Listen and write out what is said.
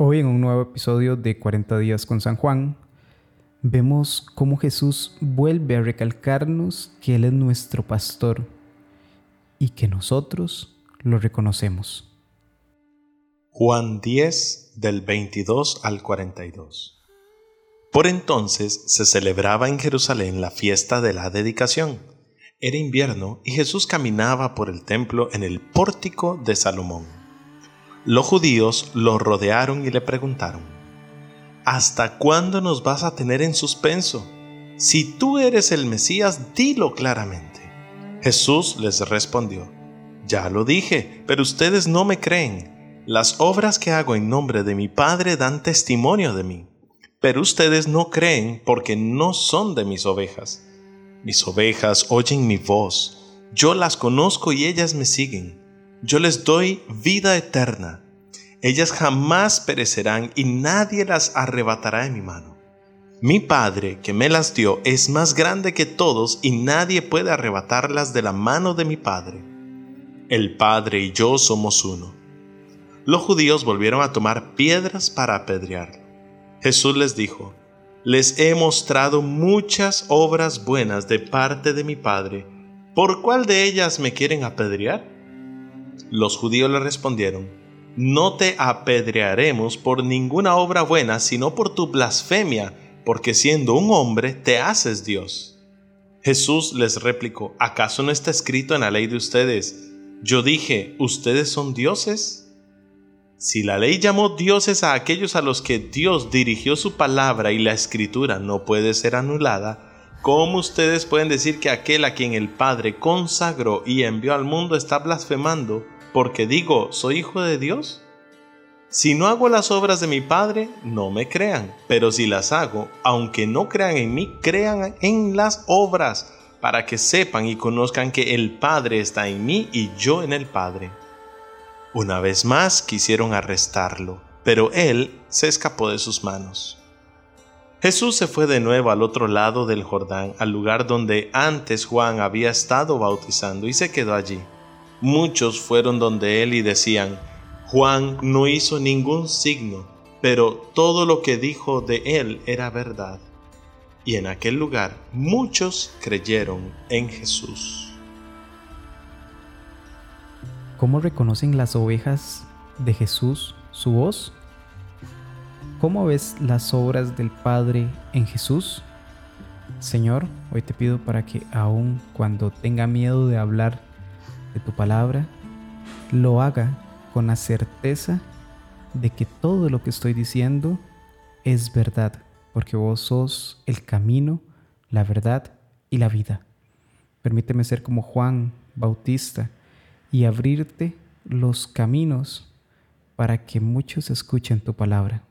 Hoy en un nuevo episodio de 40 días con San Juan, vemos cómo Jesús vuelve a recalcarnos que Él es nuestro pastor y que nosotros lo reconocemos. Juan 10 del 22 al 42 Por entonces se celebraba en Jerusalén la fiesta de la dedicación. Era invierno y Jesús caminaba por el templo en el pórtico de Salomón los judíos lo rodearon y le preguntaron, ¿Hasta cuándo nos vas a tener en suspenso? Si tú eres el Mesías, dilo claramente. Jesús les respondió, Ya lo dije, pero ustedes no me creen. Las obras que hago en nombre de mi Padre dan testimonio de mí, pero ustedes no creen porque no son de mis ovejas. Mis ovejas oyen mi voz, yo las conozco y ellas me siguen yo les doy vida eterna. Ellas jamás perecerán y nadie las arrebatará de mi mano. Mi Padre, que me las dio, es más grande que todos y nadie puede arrebatarlas de la mano de mi Padre. El Padre y yo somos uno. Los judíos volvieron a tomar piedras para apedrearlo. Jesús les dijo, Les he mostrado muchas obras buenas de parte de mi Padre. ¿Por cuál de ellas me quieren apedrear? Los judíos le respondieron, No te apedrearemos por ninguna obra buena, sino por tu blasfemia, porque siendo un hombre te haces Dios. Jesús les replicó, ¿acaso no está escrito en la ley de ustedes? Yo dije, ¿ustedes son dioses? Si la ley llamó dioses a aquellos a los que Dios dirigió su palabra y la escritura no puede ser anulada, ¿cómo ustedes pueden decir que aquel a quien el Padre consagró y envió al mundo está blasfemando porque digo, ¿soy hijo de Dios? Si no hago las obras de mi Padre, no me crean, pero si las hago, aunque no crean en mí, crean en las obras, para que sepan y conozcan que el Padre está en mí y yo en el Padre. Una vez más quisieron arrestarlo, pero él se escapó de sus manos. Jesús se fue de nuevo al otro lado del Jordán, al lugar donde antes Juan había estado bautizando, y se quedó allí muchos fueron donde él y decían, Juan no hizo ningún signo, pero todo lo que dijo de él era verdad. Y en aquel lugar muchos creyeron en Jesús. ¿Cómo reconocen las ovejas de Jesús su voz? ¿Cómo ves las obras del Padre en Jesús? Señor, hoy te pido para que aun cuando tenga miedo de hablar tu palabra, lo haga con la certeza de que todo lo que estoy diciendo es verdad, porque vos sos el camino, la verdad y la vida. Permíteme ser como Juan Bautista y abrirte los caminos para que muchos escuchen tu palabra.